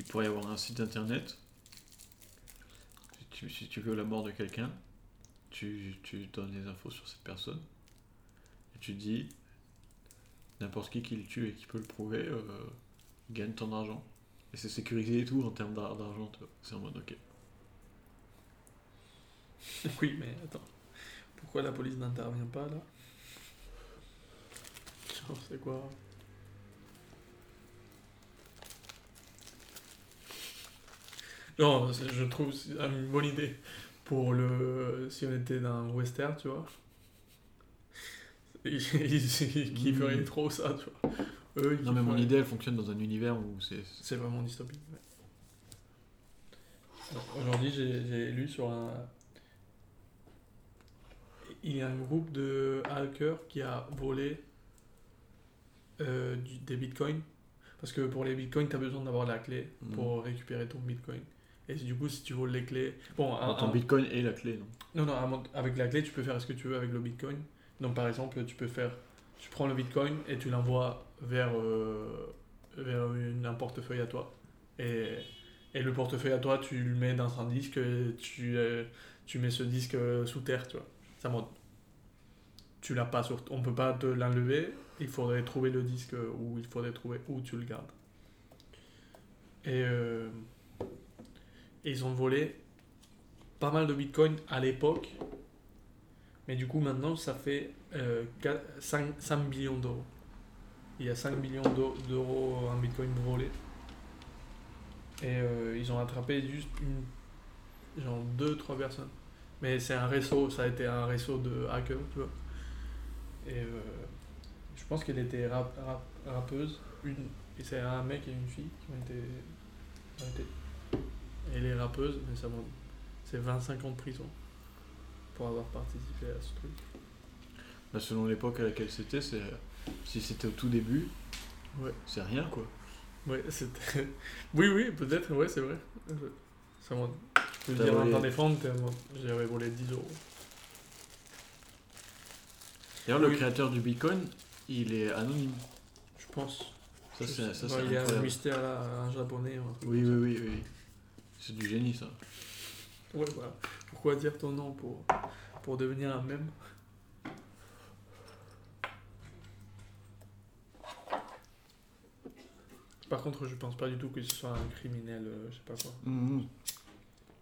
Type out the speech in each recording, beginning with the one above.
il pourrait y avoir un site internet. Si tu, veux la mort de quelqu'un, tu, tu donnes les infos sur cette personne. Et tu dis, n'importe qui qui le tue et qui peut le prouver, euh, gagne ton argent. Et c'est sécurisé et tout en termes d'ar- d'argent. C'est en mode ok. Oui, mais attends. Pourquoi la police n'intervient pas là? C'est quoi? Non, je trouve c'est une bonne idée pour le. Si on était dans un western, tu vois. Ils, Mhm. feraient trop ça, tu vois. Eux, Non mais mon idée elle fonctionne dans un univers où c'est... C'est vraiment dystopique. ouais. Aujourd'hui, j'ai j'ai lu sur un. Il y a un groupe de hackers qui a volé euh, du- des bitcoins. Parce que pour les bitcoins, tu as besoin d'avoir la clé Mhm. pour récupérer ton bitcoin. Et du coup, si tu voles les clés. Bon, un- ton un- bitcoin et la clé, non? Non, non, avec la clé, tu peux faire ce que tu veux avec le bitcoin. Donc, par exemple, tu peux faire. Tu prends le bitcoin et tu l'envoies vers, euh, vers une- un portefeuille à toi. Et, et le portefeuille à toi, tu le mets dans un disque et tu, euh, tu mets ce disque euh, sous terre, tu vois. Ça monte. Tu l'as pas sur. On peut pas te l'enlever. Il faudrait trouver le disque où il faudrait trouver où tu le gardes. Et, euh, et ils ont volé pas mal de bitcoin à l'époque. Mais du coup, maintenant, ça fait euh, 4 5, 5 millions d'euros. Il y a 5 millions d'eu- d'euros en bitcoin volé. Et euh, ils ont attrapé juste une, genre 2-3 personnes. Mais c'est un réseau, ça a été un réseau de hackers, tu vois. Et euh, je pense qu'elle était rap, rap- rappeuse. Une, et c'est un mec et une fille qui ont été. Et elle est rappeuse, mais ça. C'est 25 ans de prison pour avoir participé à ce truc. Bah, selon l'époque à laquelle c'était, c'est... si c'était au tout début, Ouais. c'est rien quoi. Ouais, c'était. oui, oui, peut-être, ouais, c'est vrai. Ça monte. Tu peux dire volé- t'en défendre, j'avais volé 10 euros. D'ailleurs, le créateur du bitcoin, il est anonyme. Je pense. Ça, Je c'est, ouais, il y a un mystère là, un japonais un Oui, oui, oui, oui. C'est du génie ça. Ouais, voilà. Pourquoi dire ton nom pour, pour devenir un mème? Par contre, je pense pas du tout que ce soit un criminel, euh, je sais pas quoi.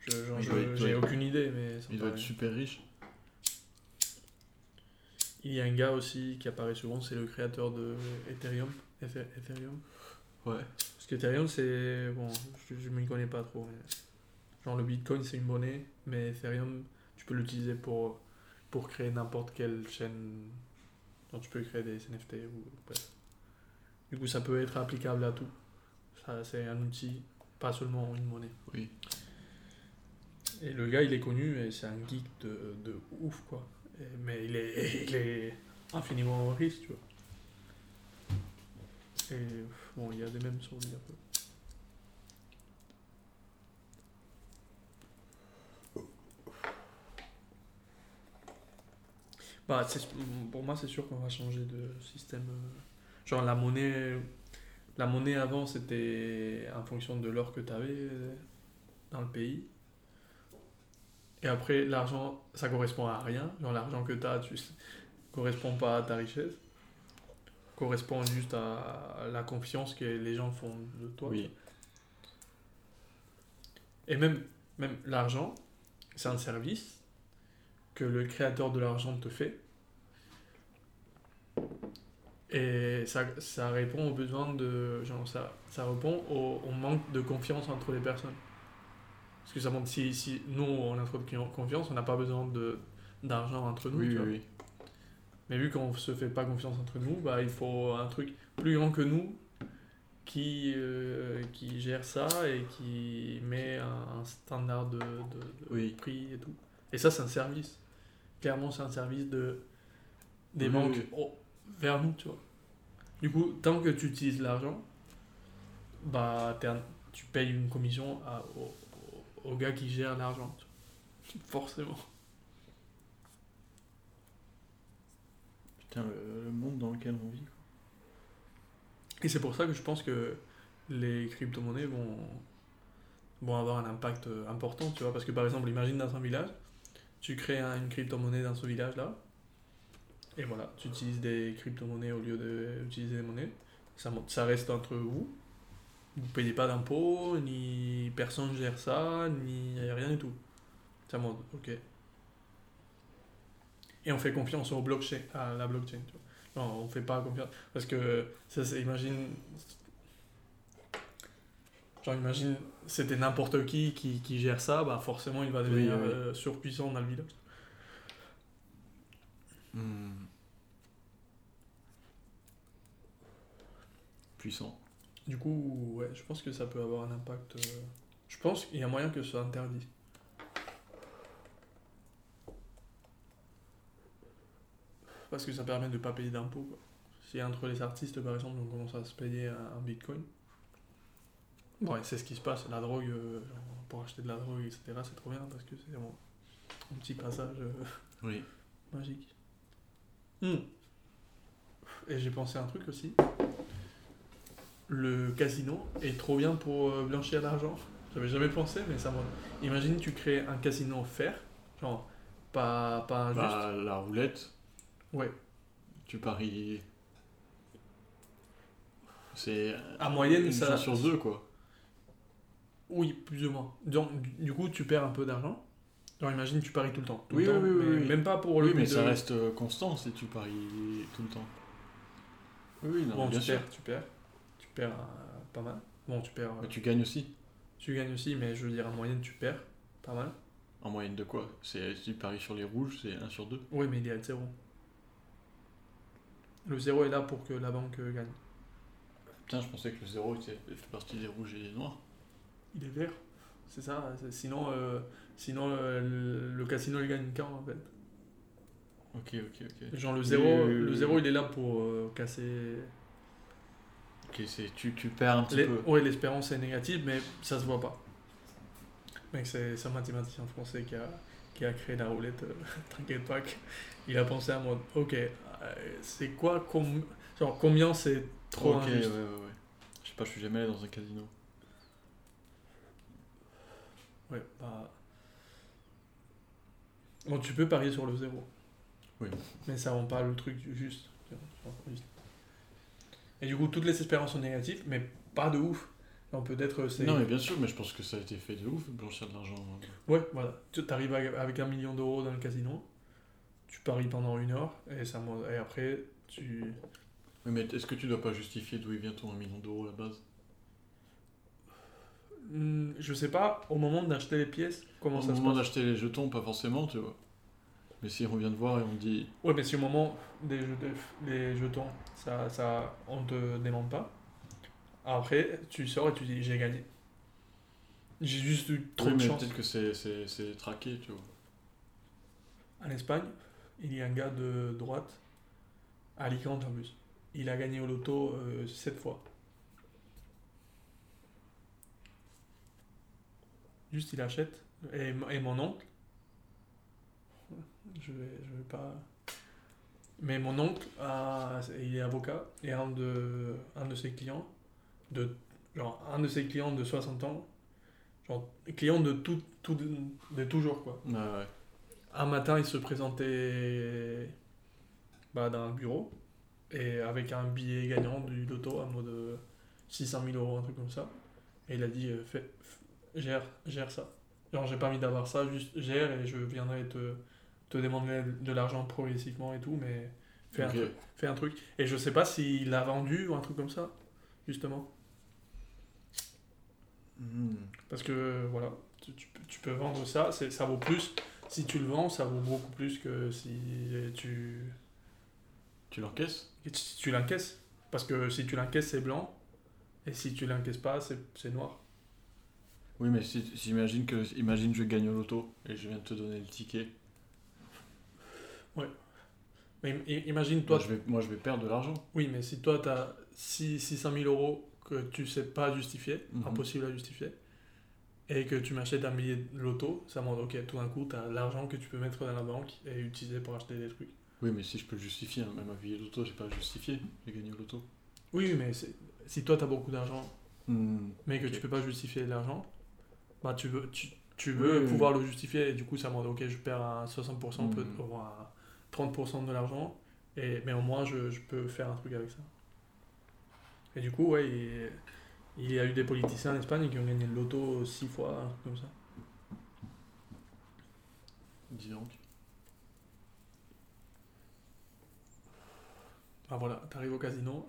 Je- genre, Il je- être- J'ai aucune idée, mais ça me Il doit être paraît- super riche. Il y a un gars aussi qui apparaît souvent, c'est le créateur de Ethereum. Ether- Ethereum? Ouais. Parce qu'Ethereum, c'est. Bon, je, je m'y connais pas trop. mais- Genre, le Bitcoin, c'est une monnaie, mais Ethereum, tu peux l'utiliser pour, pour créer n'importe quelle chaîne. Donc, tu peux créer des NFT ou. bref. Du coup, ça peut être applicable à tout. Ça, c'est un outil, pas seulement une monnaie. Oui. Et le gars, il est connu et c'est un geek de, de ouf, quoi. Et- mais il est, il est infiniment riche, tu vois. Bon, il y a des mêmes sur un peu. Bah, pour moi, c'est sûr qu'on va changer de système. euh, Genre, la monnaie, la monnaie avant, c'était en fonction de l'or que tu avais dans le pays. Et après, l'argent, ça correspond à rien. Genre, l'argent que tu as, tu correspond pas à ta richesse. Correspond juste à la confiance que les gens font de toi. Oui. Et même, même l'argent, c'est un service que le créateur de l'argent te fait. Et ça, ça répond aux besoins de. Genre, ça, ça répond au, au manque de confiance entre les personnes. Parce que ça montre si, si nous, on a trop de confiance, on n'a pas besoin de, d'argent entre nous. Oui, tu oui, vois. oui. Mais vu qu'on se fait pas confiance entre nous, bah, il faut un truc plus grand que nous qui, euh, qui gère ça et qui met un, un standard de, de- de Oui. prix et tout. Et ça, c'est un service. Clairement, c'est un service de, des Oui, banques oui. vers nous, tu vois. Du coup, tant que tu utilises l'argent, bah, tu payes une commission à, au, au- au gars qui gère l'argent. Forcément. Putain, le, monde dans lequel on vit. Et c'est pour ça que je pense que les crypto-monnaies vont, vont avoir un impact euh, important, tu vois. Parce que par exemple, imagine dans un village, tu crées un- une crypto-monnaie dans ce village-là, et voilà, tu utilises des crypto-monnaies au lieu d'utiliser des monnaies. Ça, ça reste entre vous. Vous ne payez pas d'impôts, ni personne gère ça, ni rien du tout. Ça monte, ok. Et on fait confiance au blockchain, à la blockchain. Tu vois. Non, on fait pas confiance. Parce que, ça, c'est- imagine. Genre, imagine, c'était n'importe qui, qui qui gère ça, bah forcément il va devenir oui. euh, surpuissant dans le village. Hmm. Puissant. Du coup, ouais, je pense que ça peut avoir un impact. euh, Je pense qu'il y a moyen que ce soit interdit. Parce que ça permet de ne pas payer d'impôts. quoi. Si entre les artistes, par exemple, on commence à se payer un, bitcoin. Bon, et c'est ce qui se passe. La drogue, euh, pour acheter de la drogue, etc., c'est trop bien parce que c'est vraiment un petit passage euh, Oui. magique. Hmm. Et j'ai pensé à un truc aussi. Le casino est trop bien pour euh, blanchir l'argent. J'avais jamais pensé, mais ça m'a. Imagine, tu crées un casino fer, genre pas, pas injuste. Bah, la roulette, Ouais. tu paries. C'est À moyenne, une ça. chance sur deux, quoi. Oui, plus ou moins. Donc, du- coup, tu perds un peu d'argent. Genre, imagine, tu paries tout le temps. Tout Oui, le oui, temps, oui, oui, mais oui. Même pas pour le Oui, mais ça reste euh, constant si tu paries tout le temps. Oui, non, Bon, bien tu sûr. perds, tu perds. Tu perds euh, pas mal. Bon, tu perds. euh, Mais tu gagnes aussi. Tu gagnes aussi, mais je veux dire, en moyenne, tu perds pas mal. En moyenne de quoi? C'est Si tu paries sur les rouges, c'est 1 sur 2. Oui, mais il est à zéro. Le zéro est là pour que la banque euh, gagne. Putain, je pensais que le 0 était- fait partie des rouges et des noirs. Il est vert. C'est ça. Sinon, euh, sinon euh, le, le casino il gagne quand en fait? Ok, ok, ok. Genre le Oui, zéro, oui, oui, le oui. zéro il est là pour euh, casser. Ok, c'est tu, tu perds un petit Les- peu. Ouais, l'espérance est négative, mais ça se voit pas. Mec, c'est c'est un mathématicien français qui a, qui a créé la roulette. T'inquiète pas, il a pensé à mode. Ok, c'est quoi com- genre combien c'est trop ok, injuste ouais, ouais. Je sais pas, je suis jamais allé dans un casino. Ouais, bah. Bon, tu peux parier sur le zéro. Oui. Mais ça rend pas le truc juste. Juste. Et du coup, toutes les espérances sont négatives, mais pas de ouf. Non, peut-être c'est. Non, mais bien sûr, mais je pense que ça a été fait de ouf, blanchir de l'argent. Ouais, voilà. Tu arrives avec un million d'euros dans le casino, tu paries pendant une heure, et, ça, et après, tu. Oui, mais est-ce que tu dois pas justifier d'où il vient ton 1 million d'euros à la base? Hmm, Je sais pas, au moment d'acheter les pièces, comment Au ça se moment passe? d'acheter les jetons, pas forcément, tu vois. Mais si on vient de voir et on dit. Ouais, mais si au moment des, jetons, ça, ça, on te demande pas. Après, tu sors et tu dis j'ai gagné. J'ai juste eu trop oui, de mais chance. peut-être que c'est traqué, tu vois. En Espagne, il y a un gars de droite, à Alicante en plus. Il a gagné au loto 7 fois. Juste, il achète. Et, et mon oncle, je vais, je vais pas. Mais mon oncle, a- il est avocat, et un de, un de ses clients, de, genre, un de ses clients de 60 ans, genre, client de tout, tout, de toujours, quoi. Ouais, ouais. Un matin, il se présentait bah, dans un bureau et avec un billet gagnant du loto à mode euh, 600 000 euros, un truc comme ça. Et il a dit euh, fais, gère, gère ça. Genre, j'ai pas envie d'avoir ça, juste gère et je viendrai te, te demander de l'argent progressivement et tout, mais fais, un truc, fais un truc. Et je sais pas s'il l'a vendu ou un truc comme ça, justement. Hmm. Parce que voilà, tu, tu peux- tu peux vendre ça, ça vaut plus. Si tu le vends, ça vaut beaucoup plus que si tu, Tu l'encaisses si tu l'encaisses. Parce que si tu l'encaisses, c'est blanc. Et si tu l'encaisses pas, c'est noir. Oui, mais si, si imagine que imagine je gagne au loto et je viens de te donner le ticket. Mais im- i- imagine, toi, Moi, je vais, moi, je vais perdre de l'argent. oui, mais si toi, tu as 600 000 euros que tu sais pas justifier, Mhm. impossible à justifier, et que tu m'achètes un billet de loto, ça montre, ok, tout d'un coup, tu as l'argent que tu peux mettre dans la banque et utiliser pour acheter des trucs. Oui, mais si je peux le justifier, hein, même un billet de loto, j'ai pas justifié. J'ai gagné au loto. Oui, mais si toi, tu as beaucoup d'argent Hmm. mais que Ok. tu peux pas justifier l'argent, bah tu veux, tu, tu veux Oui, oui, pouvoir le justifier et du coup ça demande ok je perds à 60% peut Mhm. ou à 30% de l'argent et mais au moins je, je peux faire un truc avec ça. Et du coup ouais il y a eu des politiciens en Espagne qui ont gagné le loto 6 fois un truc comme ça. Dis donc. Ah voilà, t'arrives au casino,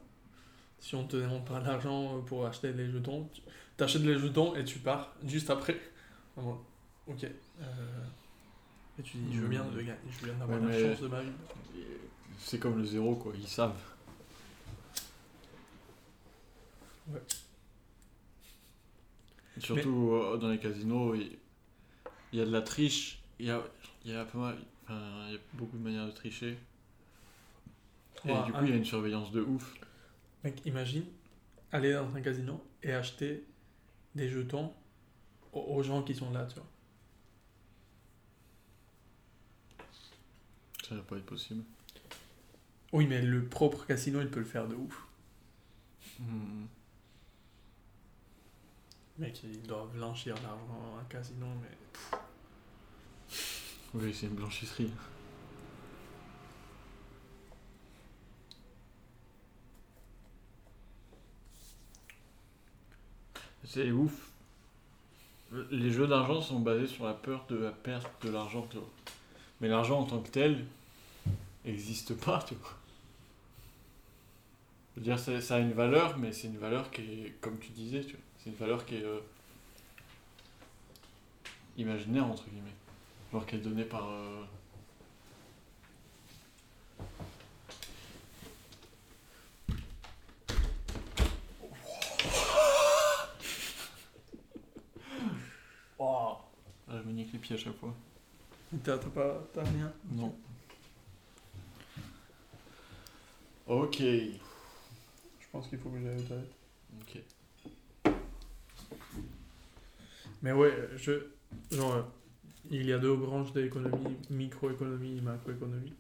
si on te demande pas d'argent pour acheter les jetons, t'achètes les jetons et tu pars juste après. Ah ok. euh, et tu dis, je viens de gagner, je viens d'avoir Ouais, la chance de ma vie. C'est comme le zéro, quoi. Ils savent. Ouais. Surtout euh, dans les casinos, il il y a de la triche. Il y a, il y a pas mal. Enfin, il y a beaucoup de manières de tricher. Et Ouais, du coup, un- il y a une surveillance de ouf. Mec, imagine aller dans un casino et acheter des jetons aux, gens qui sont là, tu vois. Ça va pas être possible. Oui, mais le propre casino, il peut le faire de ouf. Hmm. Mec, ils doivent blanchir l'argent à casino, mais. Oui, c'est une blanchisserie. C'est ouf. Les jeux d'argent sont basés sur la peur de la perte de l'argent. Mais l'argent en tant que tel n'existe pas. Tu vois. Je veux dire, c'est- ça a une valeur, mais c'est une valeur qui est, comme tu disais, tu vois, c'est une valeur qui est euh, imaginaire, entre guillemets. Genre qui est donnée par... euh. Ah, je me nique les pieds à chaque fois. T'as t'as pas. T'as rien? Non. Ok. Je pense qu'il faut que j'aille aux toilettes. Ok. Mais ouais, je. Genre, il y a deux branches de l'économie, microéconomie et macroéconomie.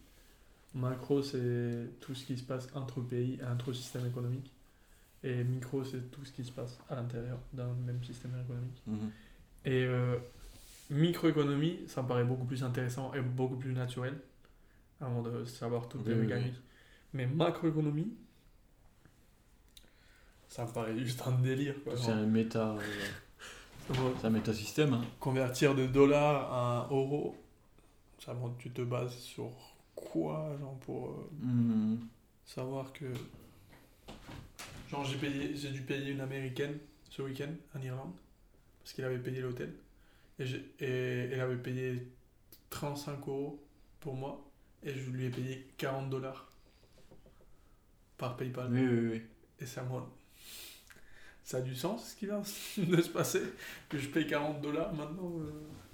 Macro, c'est tout ce qui se passe entre pays, entre systèmes économiques. Et micro, c'est tout ce qui se passe à l'intérieur d'un même système économique. Mhm. Et euh, microéconomie, ça me paraît beaucoup plus intéressant et beaucoup plus naturel, avant de savoir toutes les oui, mécaniques. Mais macroéconomie, ça me paraît juste un délire. C'est un méta... euh, genre, c'est un métasystème. Hein. convertir de dollars à euro, ça montre tu te bases sur quoi genre pour euh, Mhm. savoir que genre j'ai payé j'ai dû payer une américaine ce week-end en Irlande parce qu'il avait payé l'hôtel et, et elle avait payé 35 euros pour moi et je lui ai payé 40 dollars par PayPal Oui, oui, oui. et ça moi ça a du sens ce qui vient de se passer que je paye 40 dollars maintenant euh.